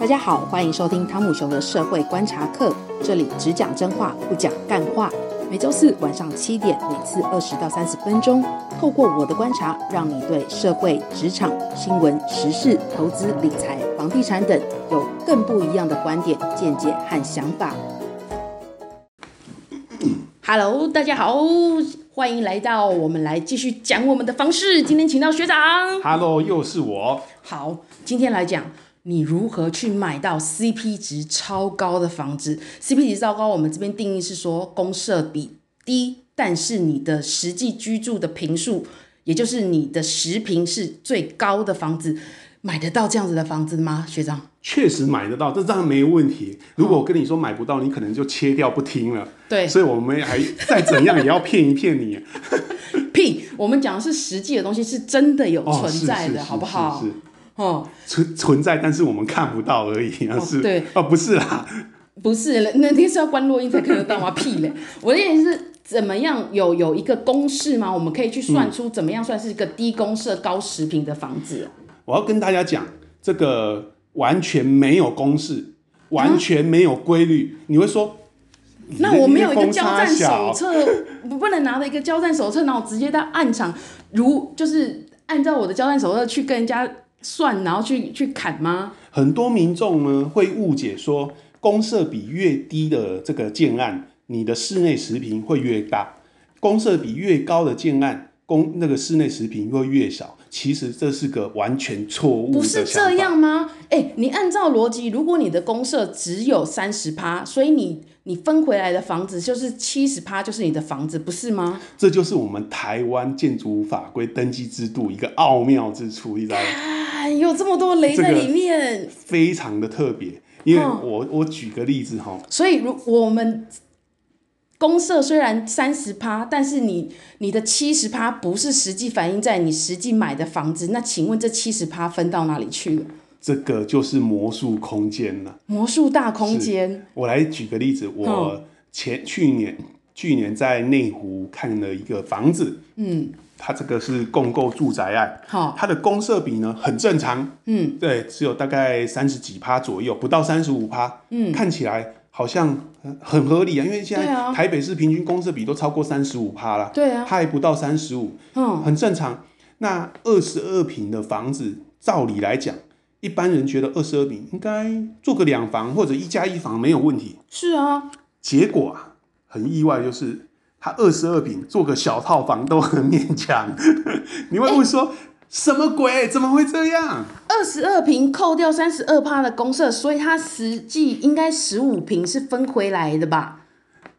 大家好，欢迎收听汤姆熊的社会观察课，这里只讲真话，不讲干话。每周四晚上七点，每次二十到三十分钟，透过我的观察，让你对社会、职场、新闻、时事、投资、理财、房地产等有更不一样的观点、见解和想法。Hello，大家好，欢迎来到我们来继续讲我们的方式。今天请到学长。Hello，又是我。好，今天来讲。你如何去买到 CP 值超高的房子？CP 值超高，我们这边定义是说公设比低，但是你的实际居住的平数，也就是你的实平是最高的房子，买得到这样子的房子吗？学长，确实买得到，这当然没问题。如果我跟你说买不到，你可能就切掉不听了。对，所以我们还再怎样也要骗一骗你。屁，我们讲的是实际的东西，是真的有存在的，好不好？是。哦，存存在，但是我们看不到而已，哦、是对哦，不是啦，不是，那天是要关录音才看得到吗？屁嘞！我的意思是，怎么样有有一个公式吗？我们可以去算出怎么样算是一个低公设高实平的房子。我要跟大家讲，这个完全没有公式，完全没有规律。啊、你会说，那我没有一个交战手册，我不能拿着一个交战手册，然后直接到暗场，如就是按照我的交战手册去跟人家。算，然后去去砍吗？很多民众呢会误解说，公设比越低的这个建案，你的室内实坪会越大；公设比越高的建案，公那个室内实坪会越小。其实这是个完全错误。不是这样吗？哎，你按照逻辑，如果你的公设只有三十趴，所以你你分回来的房子就是七十趴，就是你的房子，不是吗？这就是我们台湾建筑法规登记制度一个奥妙之处，你知道吗？有这么多雷在里面，这个、非常的特别。因为我、嗯、我举个例子哈，所以如我们公社虽然三十趴，但是你你的七十趴不是实际反映在你实际买的房子，那请问这七十趴分到哪里去了？这个就是魔术空间了，魔术大空间。我来举个例子，我前、嗯、去年去年在内湖看了一个房子，嗯。它这个是共购住宅案，好，它的公设比呢很正常，嗯，对，只有大概三十几趴左右，不到三十五趴，嗯，看起来好像很合理啊，因为现在台北市平均公设比都超过三十五趴了，对啊，它还不到三十五，嗯，很正常。那二十二平的房子，照理来讲，一般人觉得二十二平应该做个两房或者一加一房没有问题，是啊，结果啊，很意外就是。他二十二平做个小套房都很勉强，你会不会说、欸、什么鬼？怎么会这样？二十二平扣掉三十二趴的公设，所以它实际应该十五平是分回来的吧？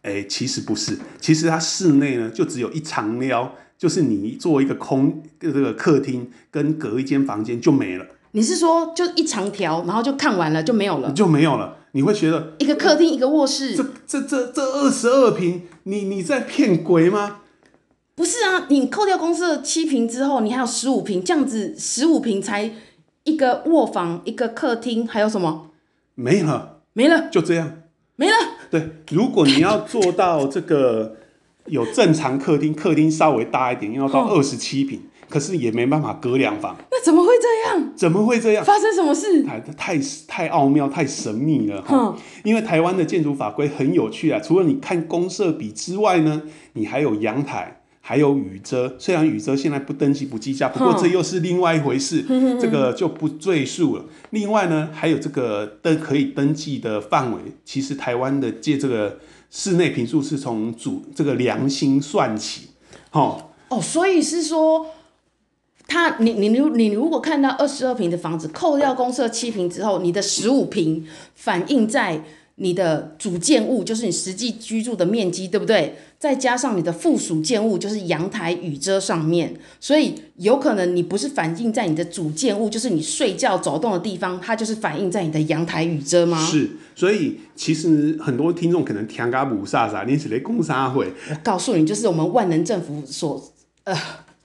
哎、欸，其实不是，其实它室内呢就只有一长撩，就是你做一个空这个客厅跟隔一间房间就没了。你是说就一长条，然后就看完了就没有了？就没有了。你会觉得一个客厅一个卧室，这这这这二十二平，你你在骗鬼吗？不是啊，你扣掉公司的七平之后，你还有十五平，这样子十五平才一个卧房一个客厅，还有什么？没了，没了，就这样，没了。对，如果你要做到这个 有正常客厅，客厅稍微大一点，要到二十七平。可是也没办法隔两房，那怎么会这样？怎么会这样？发生什么事？太太太奥妙，太神秘了哈！嗯、因为台湾的建筑法规很有趣啊，除了你看公设比之外呢，你还有阳台，还有雨遮。虽然雨遮现在不登记不计价，不过这又是另外一回事，嗯、这个就不赘述了。另外呢，还有这个登可以登记的范围，其实台湾的借这个室内平数是从主这个良心算起，哦，哦，所以是说。他，你你如你如果看到二十二平的房子，扣掉公社七平之后，你的十五平反映在你的主建物，就是你实际居住的面积，对不对？再加上你的附属建物，就是阳台、雨遮上面，所以有可能你不是反映在你的主建物，就是你睡觉走动的地方，它就是反映在你的阳台、雨遮吗？是，所以其实很多听众可能听嘎不啥啥，你是来讲啥会？我告诉你，就是我们万能政府所呃。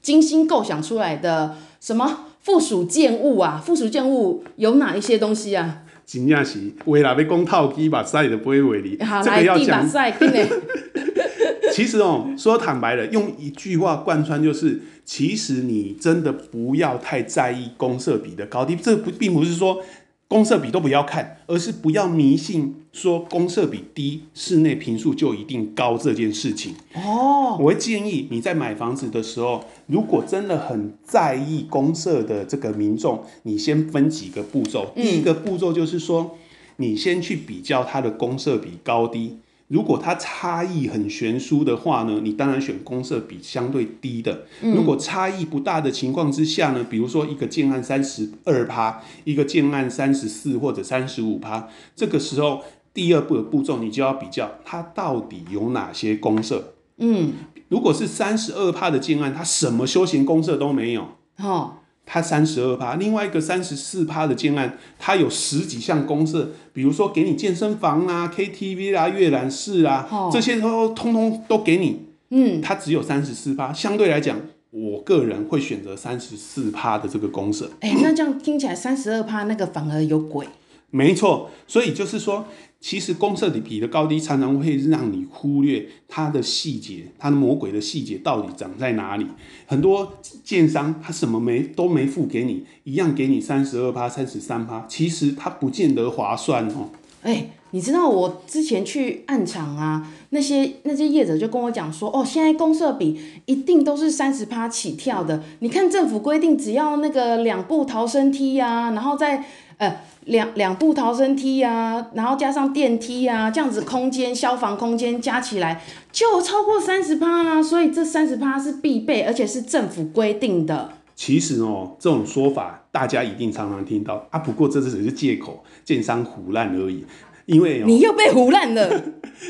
精心构想出来的什么附属建物啊？附属建物有哪一些东西啊？真正是为了要讲套机把赛的不会为你。好，这个要讲。其实哦，说坦白的，用一句话贯穿就是：其实你真的不要太在意公设比的高低。这不并不是说公设比都不要看，而是不要迷信说公设比低，室内坪数就一定高这件事情。哦，我会建议你在买房子的时候，如果真的很在意公设的这个民众，你先分几个步骤。第一个步骤就是说，你先去比较它的公设比高低。如果它差异很悬殊的话呢，你当然选公设比相对低的。如果差异不大的情况之下呢，比如说一个建案三十二趴，一个建案三十四或者三十五趴，这个时候第二步的步骤你就要比较它到底有哪些公设。嗯，如果是三十二趴的建案，它什么休闲公设都没有。哦。它三十二趴，另外一个三十四趴的建案，它有十几项公设，比如说给你健身房啊、KTV 啊、阅览室啊，哦、这些都通通都给你。嗯，它只有三十四趴，相对来讲，我个人会选择三十四趴的这个公设。哎、欸，那这样听起来三十二趴那个反而有鬼。没错，所以就是说，其实公设比的高低常常会让你忽略它的细节，它的魔鬼的细节到底长在哪里。很多建商他什么没都没付给你，一样给你三十二趴、三十三趴，其实他不见得划算哦。哎、你知道我之前去案场啊，那些那些业者就跟我讲说，哦，现在公设比一定都是三十趴起跳的。你看政府规定，只要那个两部逃生梯啊，然后再呃。两两部逃生梯啊，然后加上电梯啊，这样子空间消防空间加起来就超过三十趴啦，所以这三十趴是必备，而且是政府规定的。其实哦，这种说法大家一定常常听到啊，不过这只是借口，建商胡烂而已。因为、哦、你又被胡烂了，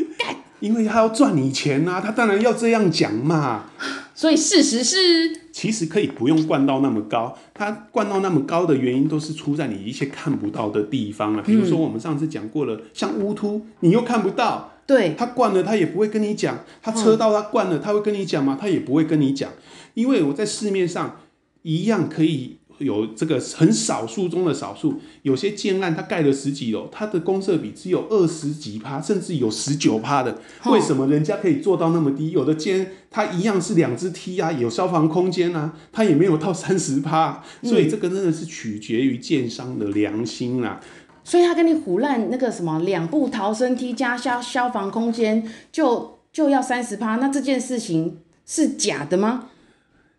因为他要赚你钱啊，他当然要这样讲嘛。所以事实是。其实可以不用灌到那么高，它灌到那么高的原因都是出在你一些看不到的地方啊。比如说我们上次讲过了，像乌突，你又看不到，对，他灌了他也不会跟你讲，他车道他灌了他会跟你讲吗？他也不会跟你讲，因为我在市面上一样可以。有这个很少数中的少数，有些建案它盖了十几楼，它的公设比只有二十几趴，甚至有十九趴的。为什么人家可以做到那么低？有的建它一样是两只梯啊，有消防空间啊，它也没有到三十趴。所以这个真的是取决于建商的良心啦。嗯、所以他跟你胡乱那个什么两步逃生梯加消消防空间就就要三十趴，那这件事情是假的吗？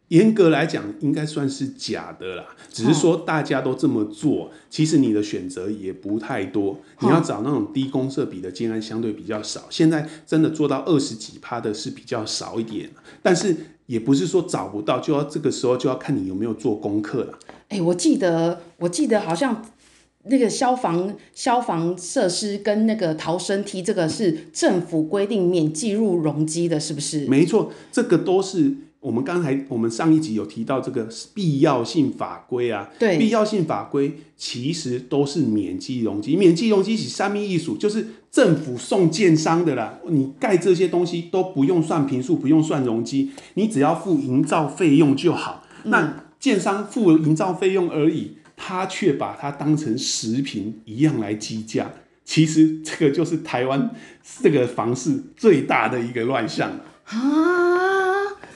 严格来讲，应该算是假的啦。只是说大家都这么做，其实你的选择也不太多。你要找那种低公设比的建案相对比较少。现在真的做到二十几趴的是比较少一点，但是也不是说找不到，就要这个时候就要看你有没有做功课了。哎、欸，我记得，我记得好像那个消防消防设施跟那个逃生梯，这个是政府规定免计入容积的，是不是？没错，这个都是。我们刚才我们上一集有提到这个必要性法规啊，对，必要性法规其实都是免计容积，免计容积是三密艺术，就是政府送建商的啦。你盖这些东西都不用算坪数，不用算容积，你只要付营造费用就好。嗯、那建商付营造费用而已，他却把它当成食品一样来计价。其实这个就是台湾这个房市最大的一个乱象啊。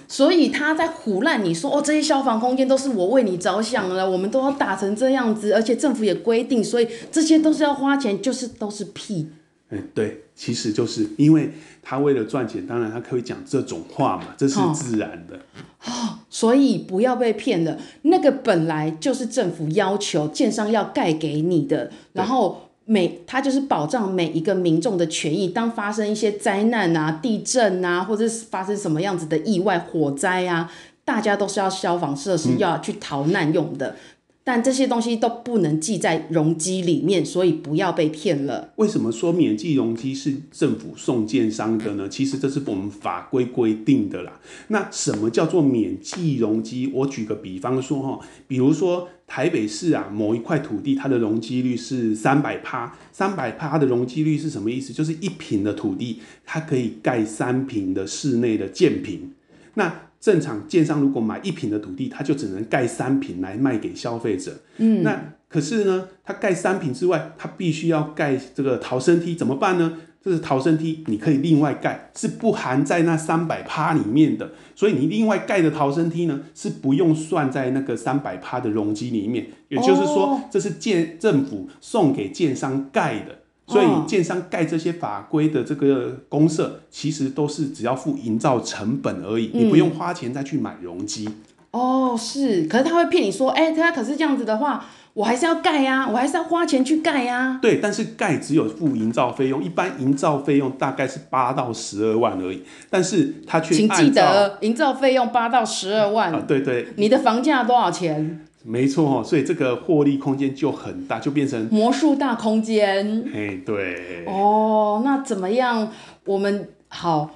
所以他在胡乱你说哦，这些消防空间都是我为你着想了，我们都要打成这样子，而且政府也规定，所以这些都是要花钱，就是都是屁。哎，对，其实就是因为他为了赚钱，当然他可以讲这种话嘛，这是自然的。哦，所以不要被骗了，那个本来就是政府要求建商要盖给你的，然后。每它就是保障每一个民众的权益。当发生一些灾难啊、地震啊，或者是发生什么样子的意外、火灾啊，大家都是要消防设施要去逃难用的。嗯但这些东西都不能记在容积里面，所以不要被骗了。为什么说免计容积是政府送建商的呢？其实这是我们法规规定的啦。那什么叫做免计容积？我举个比方说哈，比如说台北市啊，某一块土地，它的容积率是三百趴，三百趴的容积率是什么意思？就是一坪的土地，它可以盖三坪的室内的建坪。那正常建商如果买一平的土地，他就只能盖三平来卖给消费者。嗯，那可是呢，他盖三平之外，他必须要盖这个逃生梯，怎么办呢？这是逃生梯，你可以另外盖，是不含在那三百趴里面的。所以你另外盖的逃生梯呢，是不用算在那个三百趴的容积里面。也就是说，这是建政府送给建商盖的。所以建商盖这些法规的这个公社，其实都是只要付营造成本而已，你不用花钱再去买容积。哦，是，可是他会骗你说，哎，他可是这样子的话。我还是要盖呀，我还是要花钱去盖呀。对，但是盖只有付营造费用，一般营造费用大概是八到十二万而已。但是他却请记得营造费用八到十二万。啊，对对。你的房价多少钱？没错哦，所以这个获利空间就很大，就变成魔术大空间。哎，对。哦，那怎么样？我们好。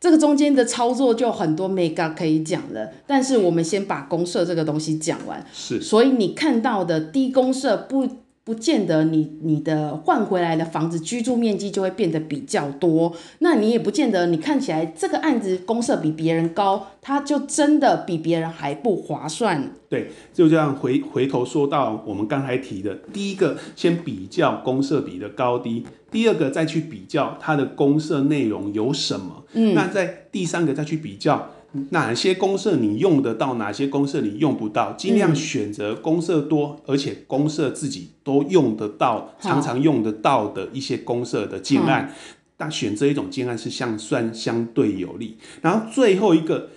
这个中间的操作就很多 mega 可以讲了，但是我们先把公社这个东西讲完。是，所以你看到的低公社不不见得你你的换回来的房子居住面积就会变得比较多，那你也不见得你看起来这个案子公设比别人高，它就真的比别人还不划算。对，就这样回回头说到我们刚才提的，第一个先比较公设比的高低，第二个再去比较它的公设内容有什么，嗯，那在第三个再去比较哪些公社你用得到，哪些公社你用不到，尽量选择公社多、嗯、而且公社自己都用得到、常常用得到的一些公社的建案，但选择一种建案是相算相对有利。然后最后一个，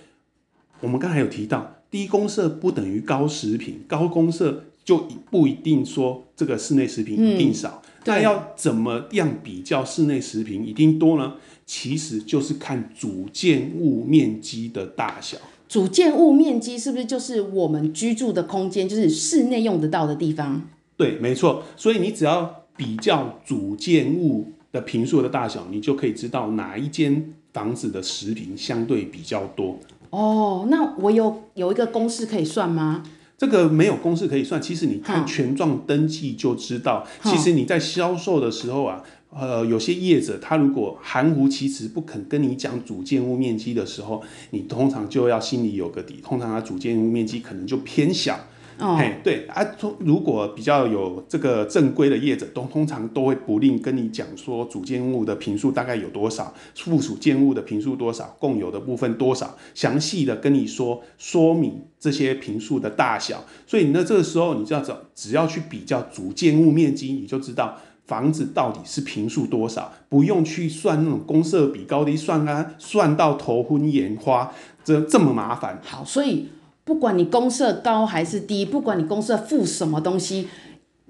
我们刚才有提到。低公社不等于高食品，高公社就不一定说这个室内食品一定少。那、嗯、要怎么样比较室内食品一定多呢？其实就是看主建物面积的大小。主建物面积是不是就是我们居住的空间，就是室内用得到的地方？对，没错。所以你只要比较主建物的平数的大小，你就可以知道哪一间房子的食品相对比较多。哦，那我有有一个公式可以算吗？这个没有公式可以算，其实你看权状登记就知道。其实你在销售的时候啊，呃，有些业者他如果含糊其辞不肯跟你讲主建物面积的时候，你通常就要心里有个底，通常他主建物面积可能就偏小。哦，嘿，对啊，如果比较有这个正规的业者，都通常都会不吝跟你讲说主建物的坪数大概有多少，附属建物的坪数多少，共有的部分多少，详细的跟你说说明这些坪数的大小。所以呢，这个时候你就要找，只要去比较主建物面积，你就知道房子到底是坪数多少，不用去算那种公设比高低，算啊，算到头昏眼花，这这么麻烦。好，所以。不管你公设高还是低，不管你公设附什么东西，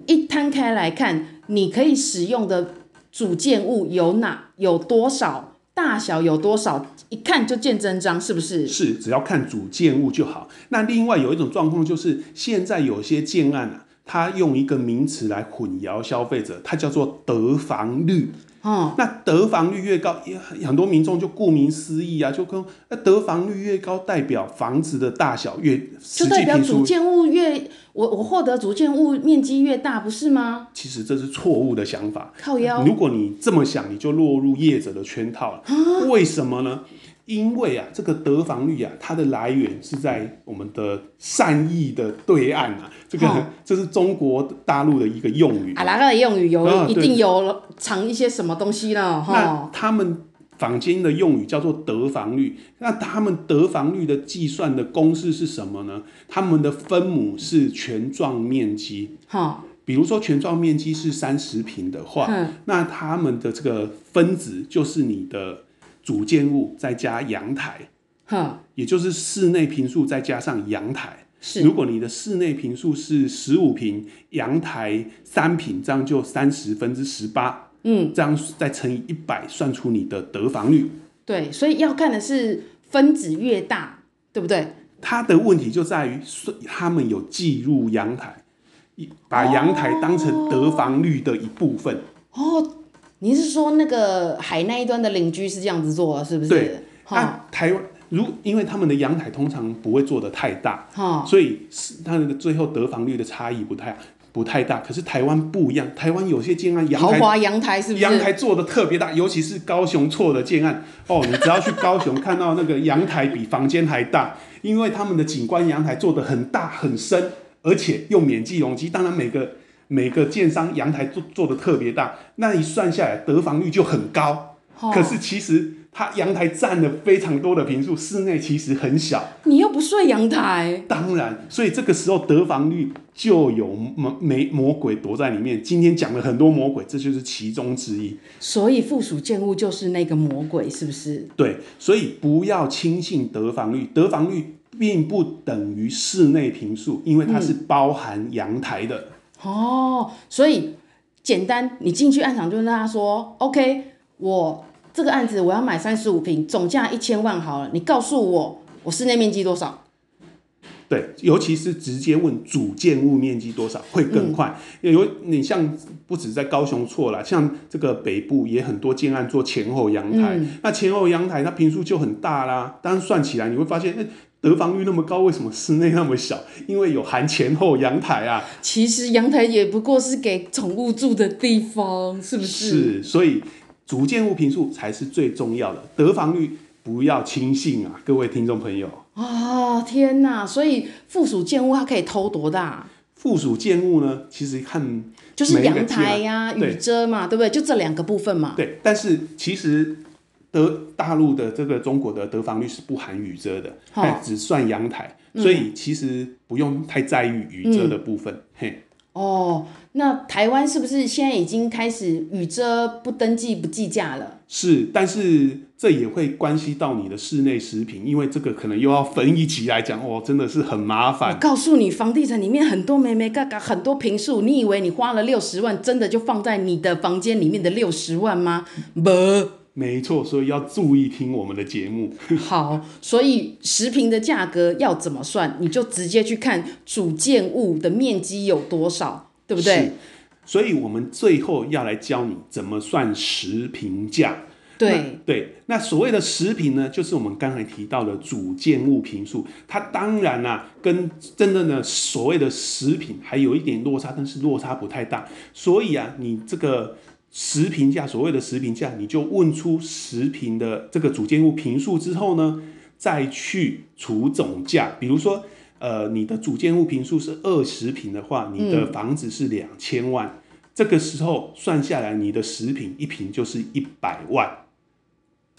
一摊开来看，你可以使用的主建物有哪，有多少，大小有多少，一看就见真章，是不是？是，只要看主建物就好。那另外有一种状况就是，现在有些建案啊，它用一个名词来混淆消费者，它叫做得房率。哦，那得房率越高，很多民众就顾名思义啊，就跟那得房率越高，代表房子的大小越，就代表主建物越，我我获得主建物面积越大，不是吗？其实这是错误的想法。靠腰，如果你这么想，你就落入业者的圈套了。为什么呢？因为啊，这个得房率啊，它的来源是在我们的善意的对岸啊，这个、哦、这是中国大陆的一个用语啊，那个的用语有、哦、一定有藏一些什么东西呢？哈、哦，他们坊间的用语叫做得房率，那他们得房率的计算的公式是什么呢？他们的分母是全状面积。哈、哦，比如说全状面积是三十平的话、嗯，那他们的这个分子就是你的。主建物再加阳台，哈也就是室内平数再加上阳台。是，如果你的室内平数是十五平，阳台三平，这样就三十分之十八。嗯，这样再乘以一百，算出你的得房率。对，所以要看的是分子越大，对不对？它的问题就在于，他们有计入阳台，把阳台当成得房率的一部分。哦。哦你是说那个海那一端的邻居是这样子做，是不是？对，那台湾如因为他们的阳台通常不会做得太大，所以是它那个最后得房率的差异不太不太大。可是台湾不一样，台湾有些建案阳台豪华阳台是不是？阳台做的特别大，尤其是高雄错的建案哦，你只要去高雄看到那个阳台比房间还大，因为他们的景观阳台做的很大很深，而且用免计容积，当然每个。每个建商阳台做做的特别大，那一算下来得房率就很高。哦、可是其实它阳台占了非常多的平数，室内其实很小。你又不睡阳台。当然，所以这个时候得房率就有魔没魔鬼躲在里面。今天讲了很多魔鬼，这就是其中之一。所以附属建物就是那个魔鬼，是不是？对，所以不要轻信得房率，得房率并不等于室内平数，因为它是包含阳台的。嗯、哦，所以简单，你进去案场就跟他说：“OK，我。”这个案子我要买三十五平，总价一千万好了。你告诉我，我室内面积多少？对，尤其是直接问主建物面积多少会更快。嗯、有你像不止在高雄错了，像这个北部也很多建案做前后阳台，嗯、那前后阳台它坪数就很大啦。当然算起来你会发现，得房率那么高，为什么室内那么小？因为有含前后阳台啊。其实阳台也不过是给宠物住的地方，是不是？是，所以。主建物平数才是最重要的，得房率不要轻信啊，各位听众朋友。啊、哦，天哪！所以附属建物它可以偷多大？附属建物呢，其实看就是阳台呀、啊、雨遮嘛，对不对？就这两个部分嘛。对，但是其实得大陆的这个中国的得房率是不含雨遮的，哦、只算阳台，所以其实不用太在意雨遮的部分。嗯、嘿。哦，那台湾是不是现在已经开始雨遮不登记不计价了？是，但是这也会关系到你的室内食品，因为这个可能又要分一级来讲哦，真的是很麻烦。我告诉你，房地产里面很多眉眉嘎嘎，很多平数，你以为你花了六十万，真的就放在你的房间里面的六十万吗？不。没错，所以要注意听我们的节目。好，所以食品的价格要怎么算？你就直接去看主建物的面积有多少，对不对？所以我们最后要来教你怎么算食品价。对对，那所谓的食品呢，就是我们刚才提到的主建物坪数。它当然啊，跟真正的所谓的食品还有一点落差，但是落差不太大。所以啊，你这个。实坪价，所谓的实坪价，你就问出实坪的这个主建物平数之后呢，再去除总价。比如说，呃，你的主建物平数是二十平的话，你的房子是两千万，嗯、这个时候算下来，你的实坪一平就是一百万。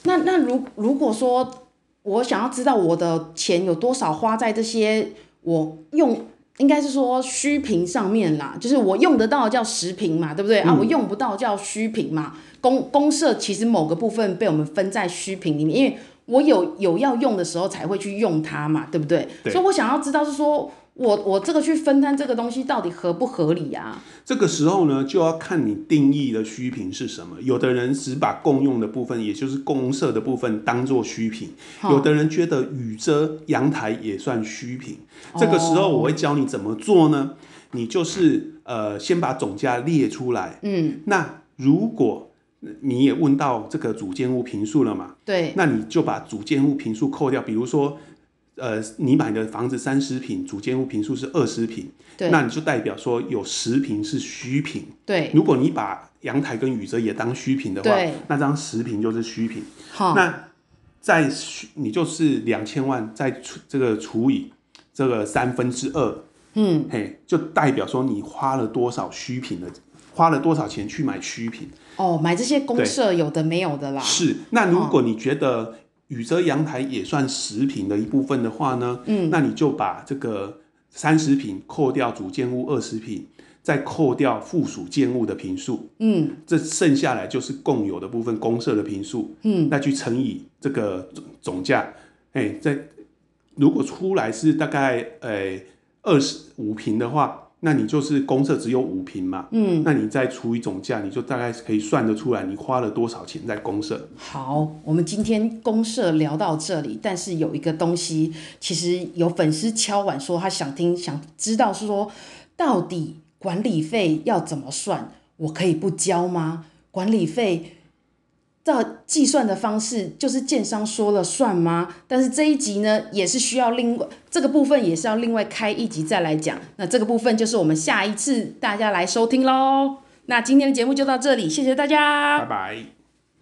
那那如如果说我想要知道我的钱有多少花在这些我用。应该是说虚坪上面啦，就是我用得到叫实坪嘛，对不对、嗯、啊？我用不到叫虚坪嘛。公公社其实某个部分被我们分在虚坪里面，因为我有有要用的时候才会去用它嘛，对不对？对，所以我想要知道是说。我我这个去分摊这个东西到底合不合理啊？这个时候呢，就要看你定义的虚品是什么。有的人只把共用的部分，也就是公社的部分当做虚品；有的人觉得雨遮阳台也算虚坪。哦、这个时候我会教你怎么做呢？你就是呃，先把总价列出来。嗯，那如果你也问到这个主建物平数了嘛？对，那你就把主建物平数扣掉，比如说。呃，你买的房子三十平，主建物平数是二十平，对，那你就代表说有十平是虚坪。对，如果你把阳台跟雨遮也当虚坪的话，对，那张十平就是虚坪。好，那再你就是两千万，再除这个除以这个三分之二，嗯，嘿，就代表说你花了多少虚坪的，花了多少钱去买虚坪。哦，买这些公社有的没有的啦。是，那如果你觉得。雨遮阳台也算十平的一部分的话呢，嗯，那你就把这个三十平扣掉主建物二十平，再扣掉附属建物的平数，嗯，这剩下来就是共有的部分公设的平数，嗯，那去乘以这个总总价，哎，在如果出来是大概呃二十五平的话。那你就是公社只有五平嘛，嗯，那你再除以总价，你就大概可以算得出来你花了多少钱在公社。好，我们今天公社聊到这里，但是有一个东西，其实有粉丝敲碗说他想听，想知道是说到底管理费要怎么算？我可以不交吗？管理费？照计算的方式就是建商说了算吗？但是这一集呢，也是需要另这个部分也是要另外开一集再来讲。那这个部分就是我们下一次大家来收听喽。那今天的节目就到这里，谢谢大家，拜拜。